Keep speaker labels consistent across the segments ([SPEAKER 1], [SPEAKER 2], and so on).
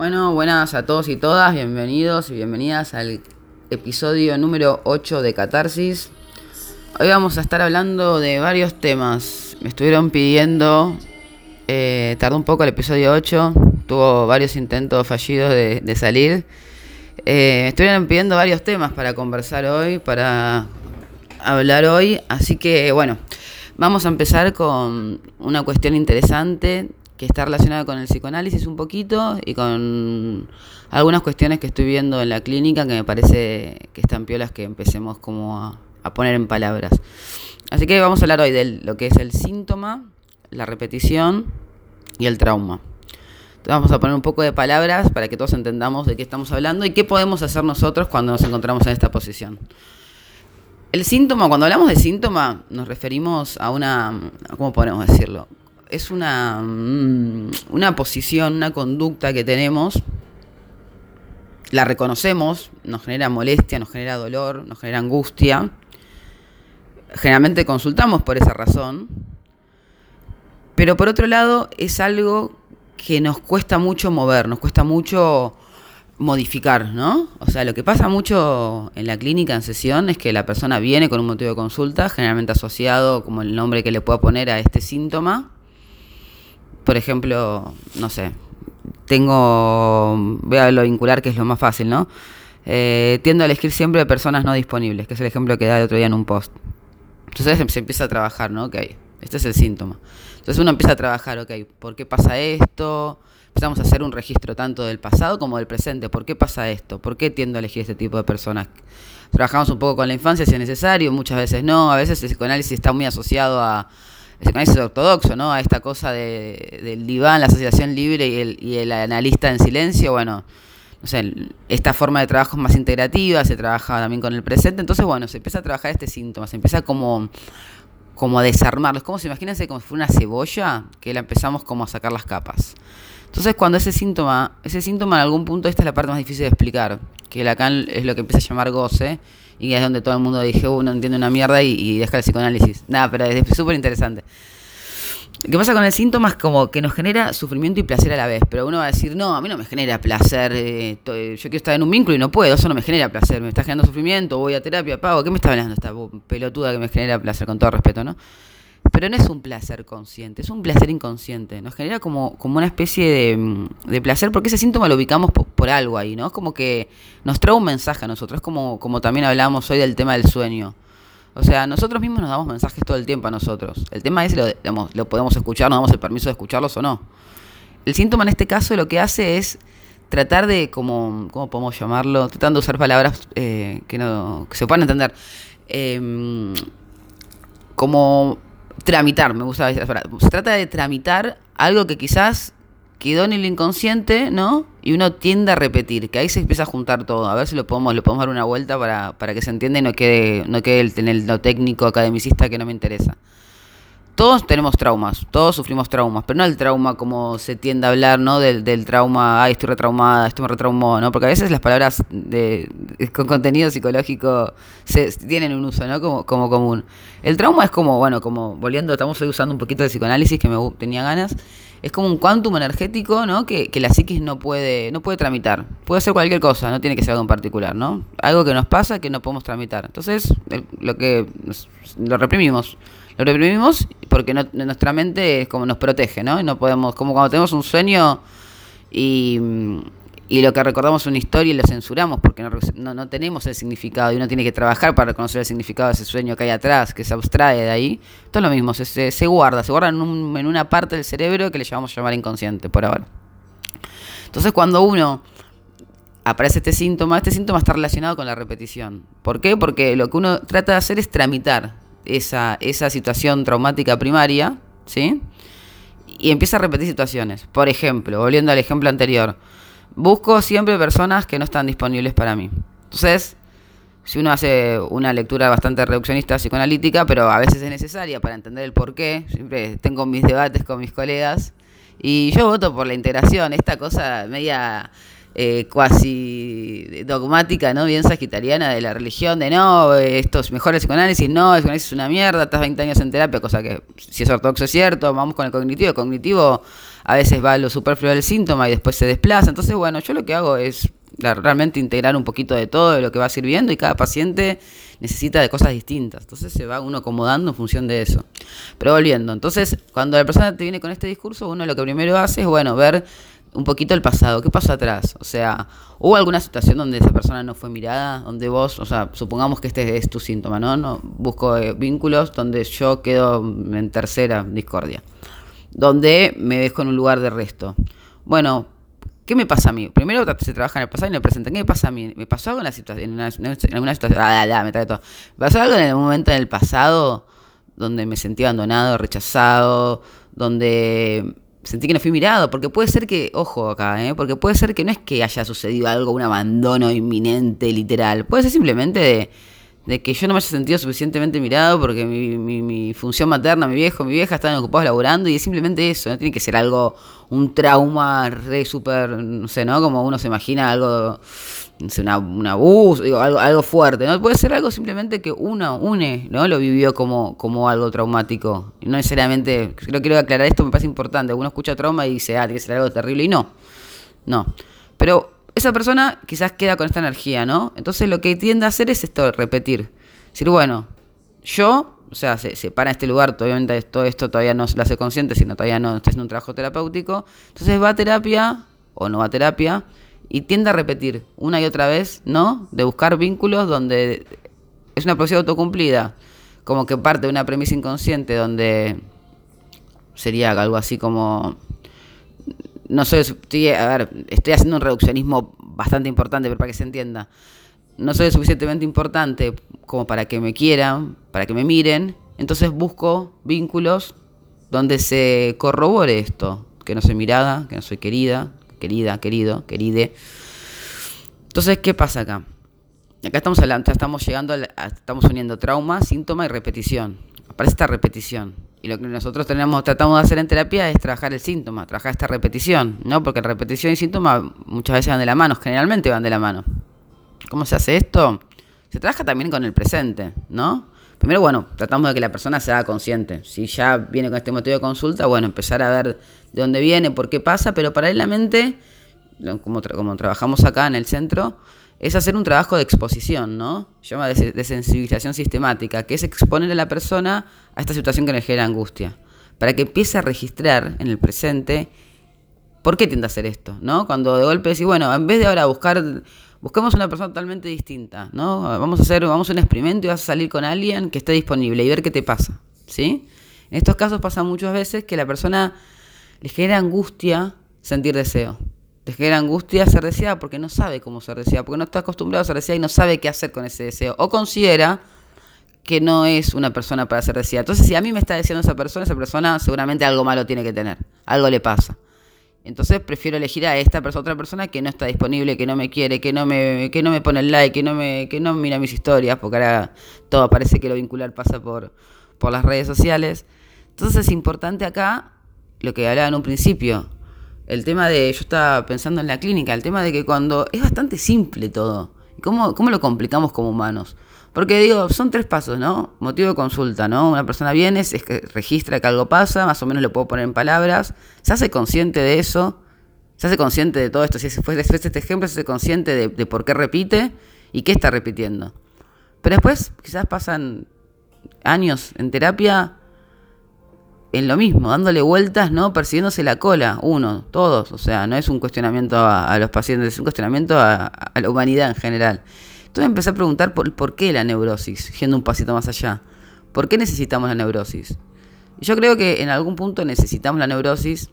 [SPEAKER 1] Bueno, buenas a todos y todas, bienvenidos y bienvenidas al episodio número 8 de Catarsis. Hoy vamos a estar hablando de varios temas. Me estuvieron pidiendo, eh, tardó un poco el episodio 8, tuvo varios intentos fallidos de, salir. Eh, me estuvieron pidiendo varios temas para conversar hoy, para hablar hoy, así que bueno, vamos a empezar con una cuestión interesante que está relacionada con el psicoanálisis un poquito y con algunas cuestiones que estoy viendo en la clínica que me parece que están piolas que empecemos como a, poner en palabras. Así que vamos a hablar hoy de lo que es el síntoma, la repetición y el trauma. Entonces vamos a poner un poco de palabras para que todos entendamos de qué estamos hablando y qué podemos hacer nosotros cuando nos encontramos en esta posición. El síntoma, cuando hablamos de síntoma, nos referimos a una, ¿cómo podemos decirlo? Es una, mm, una posición, una conducta que tenemos, la reconocemos, nos genera molestia, nos genera dolor, nos genera angustia. Generalmente consultamos por esa razón, pero por otro lado es algo que nos cuesta mucho mover, nos cuesta mucho modificar, ¿no? O sea, lo que pasa mucho en la clínica en sesión es que la persona viene con un motivo de consulta, generalmente asociado como el nombre que le pueda poner a este síntoma, por ejemplo, no sé, tengo, voy a lo vincular que es lo más fácil, ¿no? Eh, tiendo a elegir siempre personas no disponibles, que es el ejemplo que da el otro día en un post. Entonces se empieza a trabajar, ¿no? Ok, este es el síntoma. Entonces uno empieza a trabajar, ok, ¿por qué pasa esto? Empezamos a hacer un registro tanto del pasado como del presente. ¿Por qué pasa esto? ¿Por qué tiendo a elegir este tipo de personas? Trabajamos un poco con la infancia si es necesario, muchas veces no. A veces el psicoanálisis está muy asociado a el psicoanálisis ortodoxo, ¿no? A esta cosa de, del diván, la asociación libre y el, y el analista en silencio, bueno, no sé, esta forma de trabajo es más integrativa, se trabaja también con el presente, entonces bueno, se empieza a trabajar este síntoma, se empieza como, como a desarmarlo, es como si imagínense como si fuera una cebolla que la empezamos como a sacar las capas. Entonces cuando ese síntoma, ese síntoma en algún punto, esta es la parte más difícil de explicar, que Lacan es lo que empieza a llamar goce, y es donde todo el mundo dije, uh, no entiende una mierda y, deja el psicoanálisis. Nada, pero es súper interesante. ¿Qué pasa con el síntoma? Es como que nos genera sufrimiento y placer a la vez. Pero uno va a decir, no, a mí no me genera placer. Eh, yo quiero estar en un vínculo y no puedo. Eso no me genera placer. Me está generando sufrimiento. Voy a terapia, pago. ¿Qué me está hablando esta pelotuda que me genera placer? Con todo respeto, ¿no? Pero no es un placer consciente, es un placer inconsciente. Nos genera como, como una especie de, de placer porque ese síntoma lo ubicamos por, algo ahí, ¿no? Como que nos trae un mensaje a nosotros, como, como también hablábamos hoy del tema del sueño. O sea, nosotros mismos nos damos mensajes todo el tiempo a nosotros. El tema es, lo, lo podemos escuchar, nos damos el permiso de escucharlos o no. El síntoma en este caso lo que hace es tratar de, como, ¿cómo podemos llamarlo? Tratando de usar palabras eh, que, no, que se puedan entender. Eh, como tramitar, me gusta esa frase. Se trata de tramitar algo que quizás quedó en el inconsciente, ¿no? Y uno tiende a repetir, que ahí se empieza a juntar todo. A ver si lo podemos, lo podemos dar una vuelta para, para que se entienda y no quede, no quede el, el, lo técnico academicista que no me interesa todos tenemos traumas, todos sufrimos traumas, pero no el trauma como se tiende a hablar, ¿no? Del, del trauma, ay, estoy retraumada, esto me retraumó, ¿no? Porque a veces las palabras de, con contenido psicológico se, tienen un uso, ¿no? Como, como común. El trauma es como, bueno, como volviendo, estamos hoy usando un poquito de psicoanálisis que me tenía ganas, es como un quantum energético, ¿no? Que, que la psiquis no puede, no puede tramitar. Puede ser cualquier cosa, no tiene que ser algo en particular, ¿no? Algo que nos pasa que no podemos tramitar. Entonces, lo que lo reprimimos lo reprimimos porque nuestra mente es como nos protege, ¿no? Y no podemos, como cuando tenemos un sueño y, lo que recordamos es una historia y lo censuramos porque no, no, tenemos el significado y uno tiene que trabajar para reconocer el significado de ese sueño que hay atrás, que se abstrae de ahí. Todo lo mismo, se, se, guarda, se guarda en, en una parte del cerebro que le llamamos llamar inconsciente por ahora. Entonces cuando uno aparece este síntoma, este síntoma está relacionado con la repetición. ¿Por qué? Porque lo que uno trata de hacer es tramitar esa, esa situación traumática primaria, ¿sí? Y empieza a repetir situaciones. Por ejemplo, volviendo al ejemplo anterior, busco siempre personas que no están disponibles para mí. Entonces, si uno hace una lectura bastante reduccionista psicoanalítica, pero a veces es necesaria para entender el por qué, siempre tengo mis debates con mis colegas, y yo voto por la integración, esta cosa media eh, cuasi dogmática, ¿no? Bien sagitariana de la religión, de no, esto es mejor psicoanálisis, no, el psicoanálisis es una mierda, estás 20 años en terapia, cosa que si es ortodoxo es cierto, vamos con el cognitivo, el cognitivo a veces va a lo superfluo del síntoma y después se desplaza, entonces bueno, yo lo que hago es realmente integrar un poquito de todo de lo que va sirviendo y cada paciente necesita de cosas distintas. Entonces se va uno acomodando en función de eso. Pero volviendo, entonces cuando la persona te viene con este discurso, uno lo que primero hace es, bueno, ver un poquito el pasado, qué pasó atrás, o sea, hubo alguna situación donde esa persona no fue mirada, donde vos, o sea, supongamos que este es tu síntoma, ¿no? busco eh, vínculos donde yo quedo en tercera discordia, donde me dejo en un lugar de resto. Bueno, ¿qué me pasa a mí? Primero se trabaja en el pasado y en el presente. ¿Qué me pasa a mí? ¿Me pasó algo en, la situación, en, alguna situación? Ah, ya, me trae todo. ¿Me pasó algo en el momento en el pasado donde me sentí abandonado, rechazado, donde sentí que no fui mirado, porque puede ser que, ojo acá, ¿eh? porque puede ser que no es que haya sucedido algo, un abandono inminente, literal, puede ser simplemente de, de que yo no me haya sentido suficientemente mirado porque mi, mi, mi, función materna, mi viejo, mi vieja estaban ocupados laborando y es simplemente eso, no tiene que ser algo, un trauma re súper, no sé, ¿no? Como uno se imagina algo un abuso, digo, algo, algo fuerte, ¿no? Puede ser algo simplemente que uno, une, ¿no? Lo vivió como, como algo traumático. No necesariamente, creo quiero aclarar esto, me parece importante. Uno escucha trauma y dice, ah, tiene que ser algo terrible, y no. No. Pero esa persona quizás queda con esta energía, ¿no? Entonces lo que tiende a hacer es esto, repetir. Decir, bueno, yo, o sea, se, para este lugar, obviamente todo esto todavía no se lo hace consciente, sino todavía no está haciendo un trabajo terapéutico. Entonces va a terapia o no va a terapia y tiende a repetir una y otra vez, ¿no? De buscar vínculos donde es una profecía autocumplida, como que parte de una premisa inconsciente donde sería algo así como no sé, estoy, a ver, estoy haciendo un reduccionismo bastante importante, pero para que se entienda. No soy suficientemente importante como para que me quieran, para que me miren, entonces busco vínculos donde se corrobore esto, que no soy mirada, que no soy querida, querida, querido, queride. Entonces, ¿qué pasa acá? Acá estamos hablando, estamos llegando, estamos uniendo trauma, síntoma y repetición. Aparece esta repetición. Y lo que nosotros tenemos, tratamos de hacer en terapia es trabajar el síntoma, trabajar esta repetición, ¿no? Porque repetición y síntoma muchas veces van de la mano, generalmente van de la mano. ¿Cómo se hace esto? Se trabaja también con el presente, ¿no? Primero, bueno, tratamos de que la persona se haga consciente. Si ya viene con este motivo de consulta, bueno, empezar a ver de dónde viene, por qué pasa, pero paralelamente, como, como trabajamos acá en el centro, es hacer un trabajo de exposición, ¿no? Se llama de, sensibilización sistemática, que es exponer a la persona a esta situación que le genera angustia, para que empiece a registrar en el presente por qué tiende a hacer esto, ¿no? Cuando de golpe decís, bueno, en vez de ahora buscar, buscamos una persona totalmente distinta, ¿no? Vamos a hacer, vamos a un experimento y vas a salir con alguien que esté disponible y ver qué te pasa, ¿sí? En estos casos pasa muchas veces que la persona le genera angustia sentir deseo. Le genera angustia ser deseada porque no sabe cómo ser deseada, porque no está acostumbrado a ser deseada y no sabe qué hacer con ese deseo. O considera que no es una persona para ser deseada. Entonces, si a mí me está deseando esa persona, esa persona seguramente algo malo tiene que tener. Algo le pasa. Entonces prefiero elegir a esta persona, otra persona que no está disponible, que no me quiere, que no me, que no me pone el like, que no me, que no mira mis historias, porque ahora todo parece que lo vincular pasa por, por las redes sociales. Entonces es importante acá lo que hablaba en un principio, el tema de, yo estaba pensando en la clínica, el tema de que cuando es bastante simple todo, ¿cómo, cómo lo complicamos como humanos? Porque digo, son tres pasos, ¿no? Motivo de consulta, ¿no? Una persona viene, que registra que algo pasa, más o menos lo puedo poner en palabras, se hace consciente de eso, se hace consciente de todo esto, si fuese este ejemplo, se hace consciente de, de por qué repite y qué está repitiendo. Pero después quizás pasan años en terapia en lo mismo, dándole vueltas, ¿no? Persiguiéndose la cola, uno, todos, o sea, no es un cuestionamiento a, los pacientes, es un cuestionamiento a, la humanidad en general. Entonces empecé a preguntar por, por qué la neurosis, yendo un pasito más allá. ¿Por qué necesitamos la neurosis? Y yo creo que en algún punto necesitamos la neurosis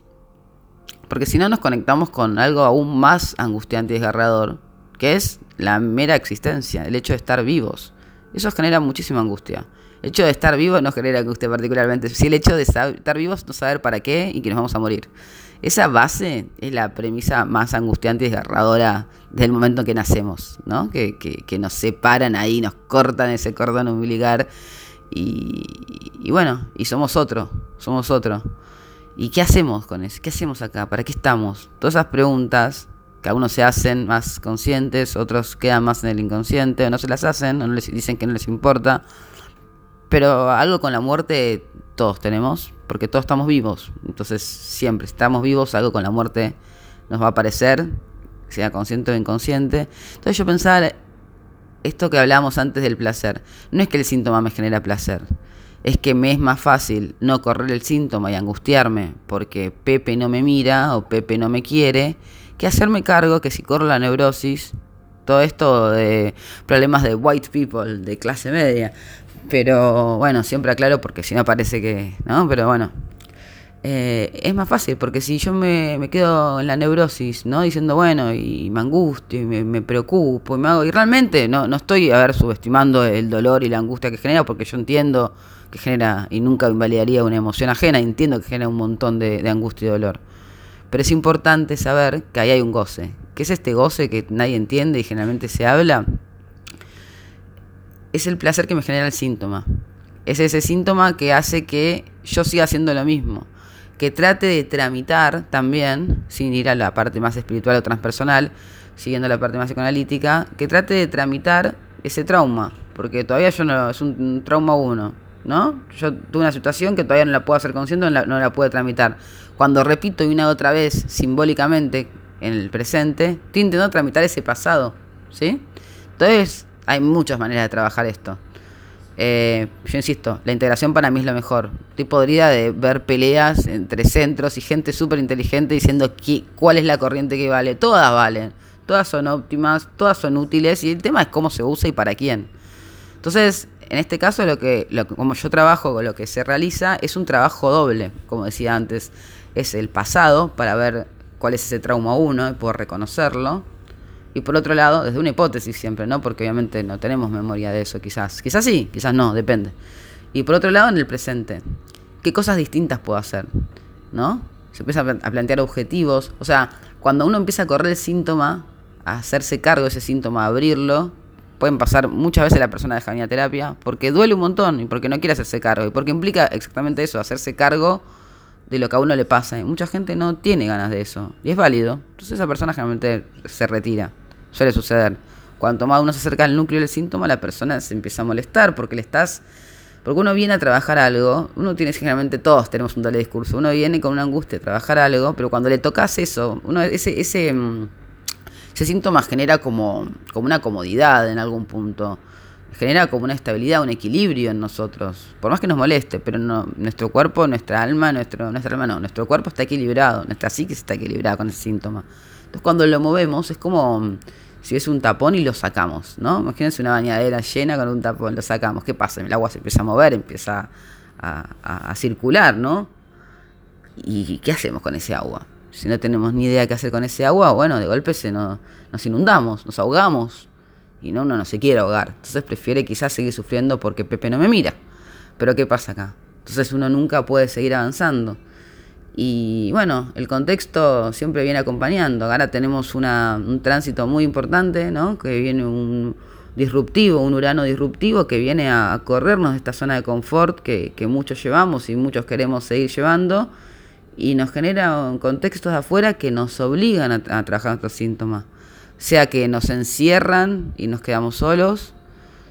[SPEAKER 1] porque si no nos conectamos con algo aún más angustiante y desgarrador, que es la mera existencia, el hecho de estar vivos. Eso genera muchísima angustia. El hecho de estar vivo no genera angustia particularmente, si el hecho de estar vivos no saber para qué y que nos vamos a morir. Esa base es la premisa más angustiante y desgarradora del momento que nacemos, ¿no? Que, que, nos separan ahí, nos cortan ese cordón umbilical y, y, bueno, y somos otro, somos otro. ¿Y qué hacemos con eso? ¿Qué hacemos acá? ¿Para qué estamos? Todas esas preguntas que algunos se hacen más conscientes, otros quedan más en el inconsciente, o no se las hacen, o no les dicen que no les importa. Pero algo con la muerte todos tenemos, porque todos estamos vivos. Entonces siempre estamos vivos, algo con la muerte nos va a aparecer, sea consciente o inconsciente. Entonces yo pensaba, esto que hablábamos antes del placer, no es que el síntoma me genera placer, es que me es más fácil no correr el síntoma y angustiarme porque Pepe no me mira o Pepe no me quiere, que hacerme cargo que si corro la neurosis, todo esto de problemas de white people, de clase media, pero bueno, siempre aclaro porque si no parece que, ¿no? Pero bueno, eh, es más fácil, porque si yo me, me, quedo en la neurosis, ¿no? Diciendo, bueno, y me angustio, y me, preocupo, y me hago, y realmente no, no estoy, a ver, subestimando el dolor y la angustia que genera, porque yo entiendo que genera, y nunca invalidaría una emoción ajena, entiendo que genera un montón de, de angustia y dolor. Pero es importante saber que ahí hay un goce. ¿Qué es este goce que nadie entiende y generalmente se habla? Es el placer que me genera el síntoma. Es ese síntoma que hace que yo siga haciendo lo mismo. Que trate de tramitar también, sin ir a la parte más espiritual o transpersonal, siguiendo la parte más psicoanalítica, que trate de tramitar ese trauma. Porque todavía yo no, es un, trauma uno, ¿no? Yo tuve una situación que todavía no la puedo hacer consciente, no la, no la puedo tramitar. Cuando repito y una otra vez, simbólicamente, en el presente, estoy intentando tramitar ese pasado, ¿sí? Entonces, hay muchas maneras de trabajar esto. Eh, yo insisto, la integración para mí es lo mejor. Estoy podrida de ver peleas entre centros y gente súper inteligente diciendo cuál es la corriente que vale. Todas valen, todas son óptimas, todas son útiles y el tema es cómo se usa y para quién. Entonces, en este caso, lo que, como yo trabajo con lo que se realiza, es un trabajo doble, como decía antes. Es el pasado para ver cuál es ese trauma uno y poder reconocerlo y por otro lado, desde una hipótesis siempre, ¿no? Porque obviamente no tenemos memoria de eso, quizás. Quizás sí, quizás no, depende. Y por otro lado, en el presente. ¿Qué cosas distintas puedo hacer? ¿No? Se empieza a plantear objetivos. O sea, cuando uno empieza a correr el síntoma, a hacerse cargo de ese síntoma, a abrirlo, pueden pasar muchas veces la persona de a terapia porque duele un montón y porque no quiere hacerse cargo y porque implica exactamente eso, hacerse cargo de lo que a uno le pasa. Y mucha gente no tiene ganas de eso y es válido. Entonces esa persona generalmente se retira. Suele suceder. Cuanto más uno se acerca al núcleo del síntoma, la persona se empieza a molestar porque le estás. Porque uno viene a trabajar algo, uno tiene generalmente todos tenemos un tal discurso, uno viene con una angustia a trabajar algo, pero cuando le tocas eso, uno ese, ese, mm, ese síntoma genera como, como una comodidad en algún punto genera como una estabilidad, un equilibrio en nosotros. Por más que nos moleste, pero nuestro cuerpo, nuestra alma, nuestro, nuestra alma no, nuestro cuerpo está equilibrado, nuestra psique está equilibrada con ese síntoma. Entonces cuando lo movemos es como si es un tapón y lo sacamos, ¿no? Imagínense una bañadera llena con un tapón, lo sacamos. ¿Qué pasa? El agua se empieza a mover, empieza a, circular, ¿no? ¿Y qué hacemos con ese agua? Si no tenemos ni idea qué hacer con ese agua, bueno, de golpe se nos, nos inundamos, nos ahogamos. Y no, uno no se quiere ahogar. Entonces prefiere quizás seguir sufriendo porque Pepe no me mira. Pero ¿qué pasa acá? Entonces uno nunca puede seguir avanzando. Y bueno, el contexto siempre viene acompañando. Ahora tenemos una, un tránsito muy importante, ¿no? Que viene un disruptivo, un urano disruptivo que viene a, corrernos de esta zona de confort que, muchos llevamos y muchos queremos seguir llevando y nos genera contextos de afuera que nos obligan a, a trabajar estos síntomas. Sea que nos encierran y nos quedamos solos,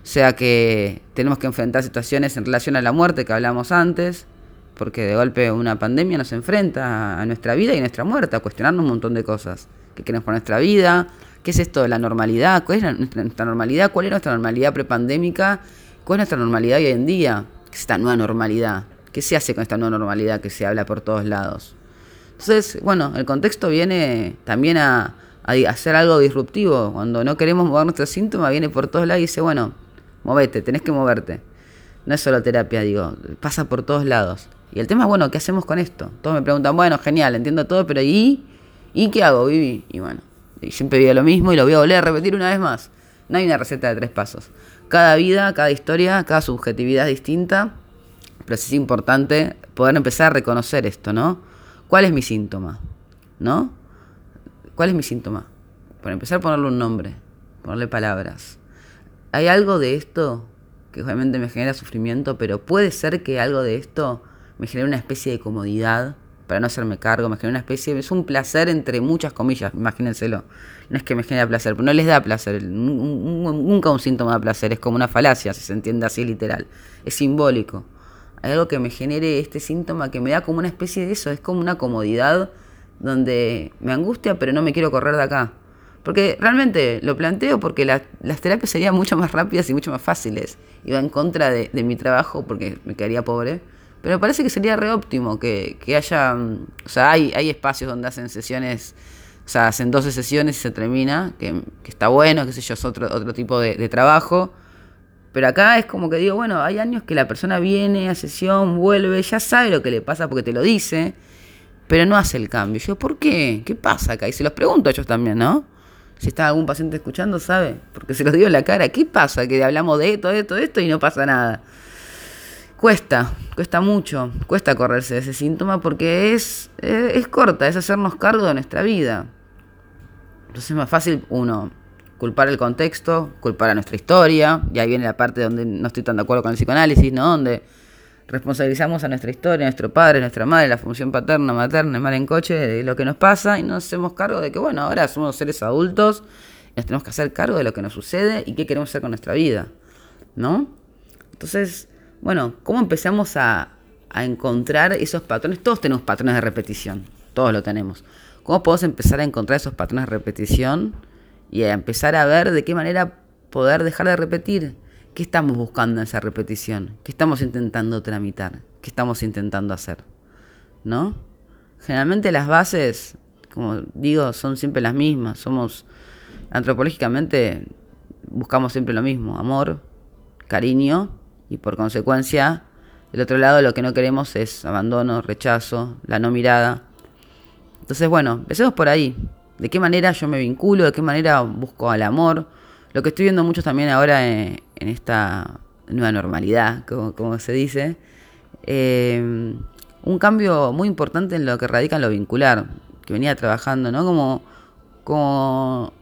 [SPEAKER 1] sea que tenemos que enfrentar situaciones en relación a la muerte que hablamos antes, porque de golpe una pandemia nos enfrenta a nuestra vida y nuestra muerte, a cuestionarnos un montón de cosas. ¿Qué queremos por nuestra vida? ¿Qué es esto de la normalidad? ¿Cuál es nuestra normalidad? ¿Cuál es nuestra normalidad prepandémica? ¿Cuál es nuestra normalidad hoy en día? ¿Qué es esta nueva normalidad? ¿Qué se hace con esta nueva normalidad que se habla por todos lados? Entonces, bueno, el contexto viene también a, a hacer algo disruptivo. Cuando no queremos mover nuestros síntomas, viene por todos lados y dice, bueno, movete, tenés que moverte. No es solo terapia, digo, pasa por todos lados. Y el tema es, bueno, ¿qué hacemos con esto? Todos me preguntan, bueno, genial, entiendo todo, pero ¿y? ¿Y qué hago, Vivi? Y bueno, siempre digo lo mismo y lo voy a volver a repetir una vez más. No hay una receta de tres pasos. Cada vida, cada historia, cada subjetividad es distinta, pero es importante poder empezar a reconocer esto, ¿no? ¿Cuál es mi síntoma? ¿No? ¿Cuál es mi síntoma? Por empezar ponerle un nombre, ponerle palabras. ¿Hay algo de esto que obviamente me genera sufrimiento, pero puede ser que algo de esto me genera una especie de comodidad para no hacerme cargo, me genera una especie, es un placer entre muchas comillas, imagínenselo. No es que me genera placer, pero no les da placer, nunca un síntoma de placer, es como una falacia, si se entiende así literal, es simbólico. Hay algo que me genere este síntoma que me da como una especie de eso, es como una comodidad donde me angustia, pero no me quiero correr de acá. Porque realmente lo planteo porque las terapias serían mucho más rápidas y mucho más fáciles. Iba en contra de, mi trabajo porque me quedaría pobre. Pero parece que sería re óptimo que, haya. Mm, o sea, hay, hay espacios donde hacen sesiones. O sea, hacen 12 sesiones y se termina. Que, está bueno, qué sé yo, es otro, otro tipo de, de trabajo. Pero acá es como que digo, bueno, hay años que la persona viene a sesión, vuelve, ya sabe lo que le pasa porque te lo dice, pero no hace el cambio. Yo, ¿por qué? ¿Qué pasa acá? Y se los pregunto a ellos también, ¿no? Si está algún paciente escuchando, sabe, porque se los digo en la cara, ¿qué pasa? Que hablamos de esto, de esto, de esto y no pasa nada. Cuesta, cuesta mucho, cuesta correrse de ese síntoma porque es, es, corta, es hacernos cargo de nuestra vida. Entonces es más fácil, uno, culpar el contexto, culpar a nuestra historia, y ahí viene la parte donde no estoy tan de acuerdo con el psicoanálisis, ¿no? Donde responsabilizamos a nuestra historia, a nuestro padre, a nuestra madre, la función paterna, materna, mal en coche, de lo que nos pasa y nos hacemos cargo de que, bueno, ahora somos seres adultos y nos tenemos que hacer cargo de lo que nos sucede y qué queremos hacer con nuestra vida, ¿no? Entonces, bueno, ¿cómo empezamos a, a encontrar esos patrones? Todos tenemos patrones de repetición, todos lo tenemos. ¿Cómo podemos empezar a encontrar esos patrones de repetición y a empezar a ver de qué manera poder dejar de repetir? ¿Qué estamos buscando en esa repetición? ¿Qué estamos intentando tramitar? ¿Qué estamos intentando hacer? ¿No? Generalmente las bases, como digo, son siempre las mismas. Somos, antropológicamente, buscamos siempre lo mismo, amor, cariño y por consecuencia, del otro lado lo que no queremos es abandono, rechazo, la no mirada. Entonces, bueno, empecemos por ahí. ¿De qué manera yo me vinculo? ¿De qué manera busco al amor? Lo que estoy viendo mucho también ahora en, esta nueva normalidad, como, se dice, eh, un cambio muy importante en lo que radica en lo vincular, que venía trabajando, ¿no? Como, como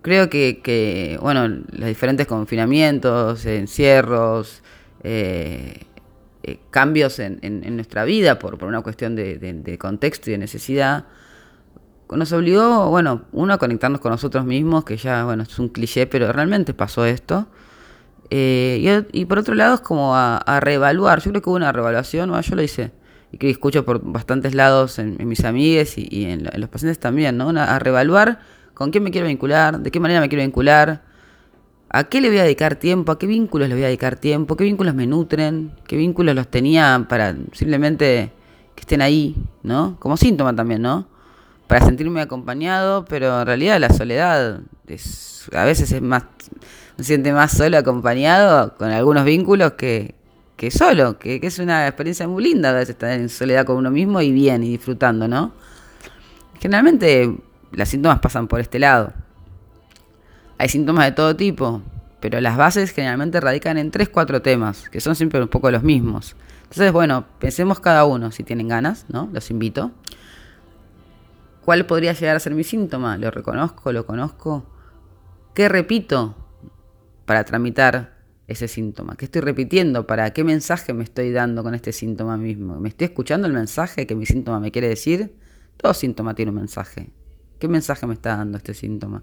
[SPEAKER 1] creo que, bueno, los diferentes confinamientos, encierros, eh, eh, cambios en, nuestra vida por, por una cuestión de contexto y de necesidad, nos obligó, bueno, uno a conectarnos con nosotros mismos, que ya, bueno, es un cliché, pero realmente pasó esto. Eh, y, por otro lado es como a, reevaluar, yo creo que hubo una reevaluación, yo lo hice, y que escucho por bastantes lados en, mis amigues y, en, los pacientes también, ¿no? a reevaluar con quién me quiero vincular, de qué manera me quiero vincular, a qué le voy a dedicar tiempo, a qué vínculos le voy a dedicar tiempo, qué vínculos me nutren, qué vínculos los tenía para simplemente que estén ahí, ¿no? Como síntoma también, ¿no? para sentirme acompañado, pero en realidad la soledad a veces es más, se siente más solo acompañado con algunos vínculos que, que solo, que, es una experiencia muy linda a veces estar en soledad con uno mismo y bien y disfrutando, ¿no? Generalmente los síntomas pasan por este lado. Hay síntomas de todo tipo, pero las bases generalmente radican en tres, cuatro temas, que son siempre un poco los mismos. Entonces, bueno, pensemos cada uno, si tienen ganas, ¿no? Los invito. ¿Cuál podría llegar a ser mi síntoma? ¿Lo reconozco? ¿Lo conozco? ¿Qué repito para tramitar ese síntoma? ¿Qué estoy repitiendo? ¿Para qué mensaje me estoy dando con este síntoma mismo? ¿Me estoy escuchando el mensaje que mi síntoma me quiere decir? Todo síntoma tiene un mensaje. ¿Qué mensaje me está dando este síntoma?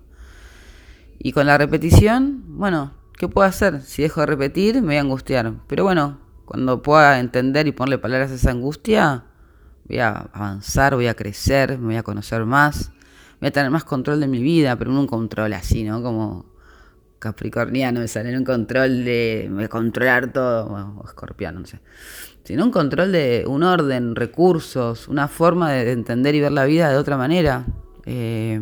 [SPEAKER 1] Y con la repetición, bueno, ¿qué puedo hacer? Si dejo de repetir, me voy a angustiar. Pero bueno, cuando pueda entender y ponerle palabras a esa angustia, voy a avanzar, voy a crecer, me voy a conocer más, voy a tener más control de mi vida, pero no un control así, ¿no? Como capricorniano, me sale un control de, controlar todo, o escorpiano, no sé, sino un control de un orden, recursos, una forma de, entender y ver la vida de otra manera. Eh,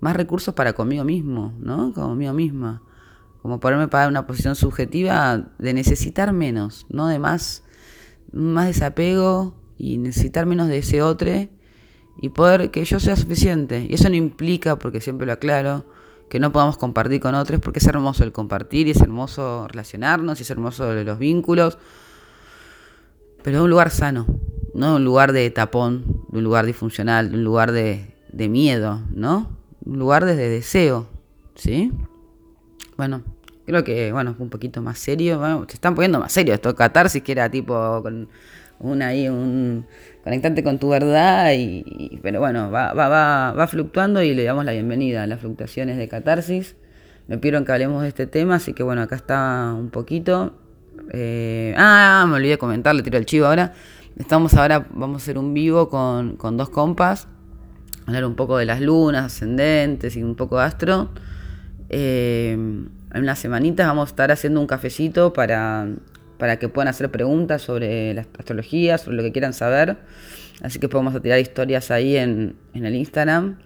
[SPEAKER 1] más recursos para conmigo mismo, ¿no? Conmigo misma. Como ponerme para una posición subjetiva de necesitar menos, no de más, más desapego, y necesitar menos de ese otro y poder que yo sea suficiente. Y eso no implica, porque siempre lo aclaro, que no podamos compartir con otros, porque es hermoso el compartir y es hermoso relacionarnos y es hermoso los vínculos, pero de un lugar sano, no de un lugar de tapón, de un lugar disfuncional, de un lugar de, de miedo, ¿no? Un lugar desde deseo, ¿sí? Bueno, creo que, bueno, un poquito más serio, se están poniendo más serios esto, catarsis que era tipo con un ahí, un conectante con tu verdad, y, pero bueno, va, va, va, va fluctuando y le damos la bienvenida a las fluctuaciones de catarsis. Me pidieron que hablemos de este tema, así que bueno, acá está un poquito. Eh, ah, me olvidé de comentar, le tiro el chivo ahora. Estamos ahora, vamos a hacer un vivo con, con dos compas, hablar un poco de las lunas, ascendentes y un poco de astro. Eh, en unas semanitas vamos a estar haciendo un cafecito para, para que puedan hacer preguntas sobre la astrología, sobre lo que quieran saber. Así que podemos tirar historias ahí en, en el Instagram.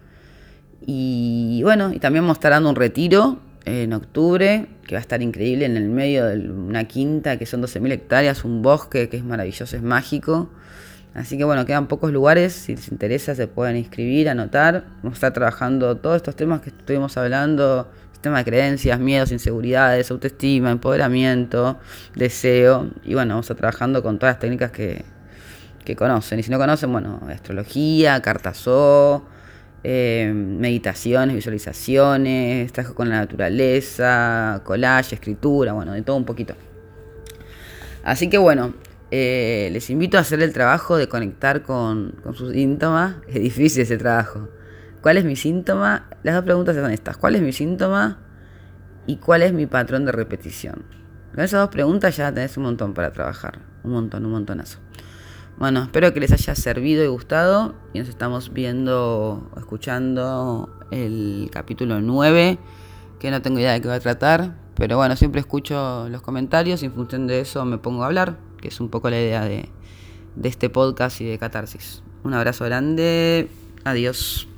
[SPEAKER 1] Y bueno, y también vamos a estar dando un retiro en octubre, que va a estar increíble en el medio de una quinta, que son 12.000 hectáreas, un bosque que es maravilloso, es mágico. Así que bueno, quedan pocos lugares, si les interesa se pueden inscribir, anotar. Vamos a estar trabajando todos estos temas que estuvimos hablando, sistema de creencias, miedos, inseguridades, autoestima, empoderamiento, deseo. Y bueno, vamos a estar trabajando con todas las técnicas que, que conocen. Y si no conocen, bueno, astrología, cartazo eh, meditaciones, visualizaciones, trabajo con la naturaleza, collage, escritura, bueno, de todo un poquito. Así que bueno, eh, les invito a hacer el trabajo de conectar con, sus síntomas. Es difícil ese trabajo. ¿Cuál es mi síntoma? Las dos preguntas son estas. ¿Cuál es mi síntoma? ¿Y cuál es mi patrón de repetición? Con esas dos preguntas ya tenés un montón para trabajar. Un montón, un montonazo. Bueno, espero que les haya servido y gustado. Y nos estamos viendo, escuchando el capítulo 9, que no tengo idea de qué va a tratar. Pero bueno, siempre escucho los comentarios y en función de eso me pongo a hablar, que es un poco la idea de, de este podcast y de Catarsis. Un abrazo grande. Adiós.